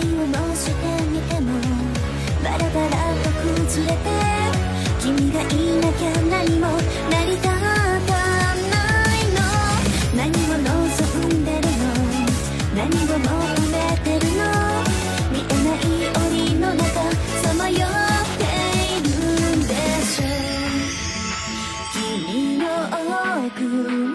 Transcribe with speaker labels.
Speaker 1: を乗してみてもバラバラと崩れて君がいなきゃ何も成り立たないの何を望んでるの？何を求めてるの見えない檻の中さまよっているんでしょう君の奥